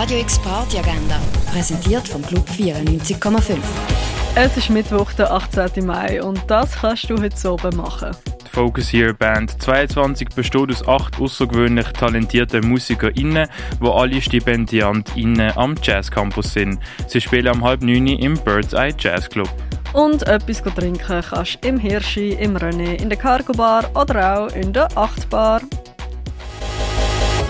Radio X Party Agenda, präsentiert vom Club 94,5. Es ist Mittwoch, der 18. Mai und das kannst du heute oben machen. Die Focus Here Band 22 besteht aus acht außergewöhnlich talentierten MusikerInnen, die alle StipendiantInnen am Jazz Campus sind. Sie spielen am halb neun im Bird's Eye Jazz Club. Und etwas trinken kannst du im Hirschi, im René, in der Cargo Bar oder auch in der Achtbar.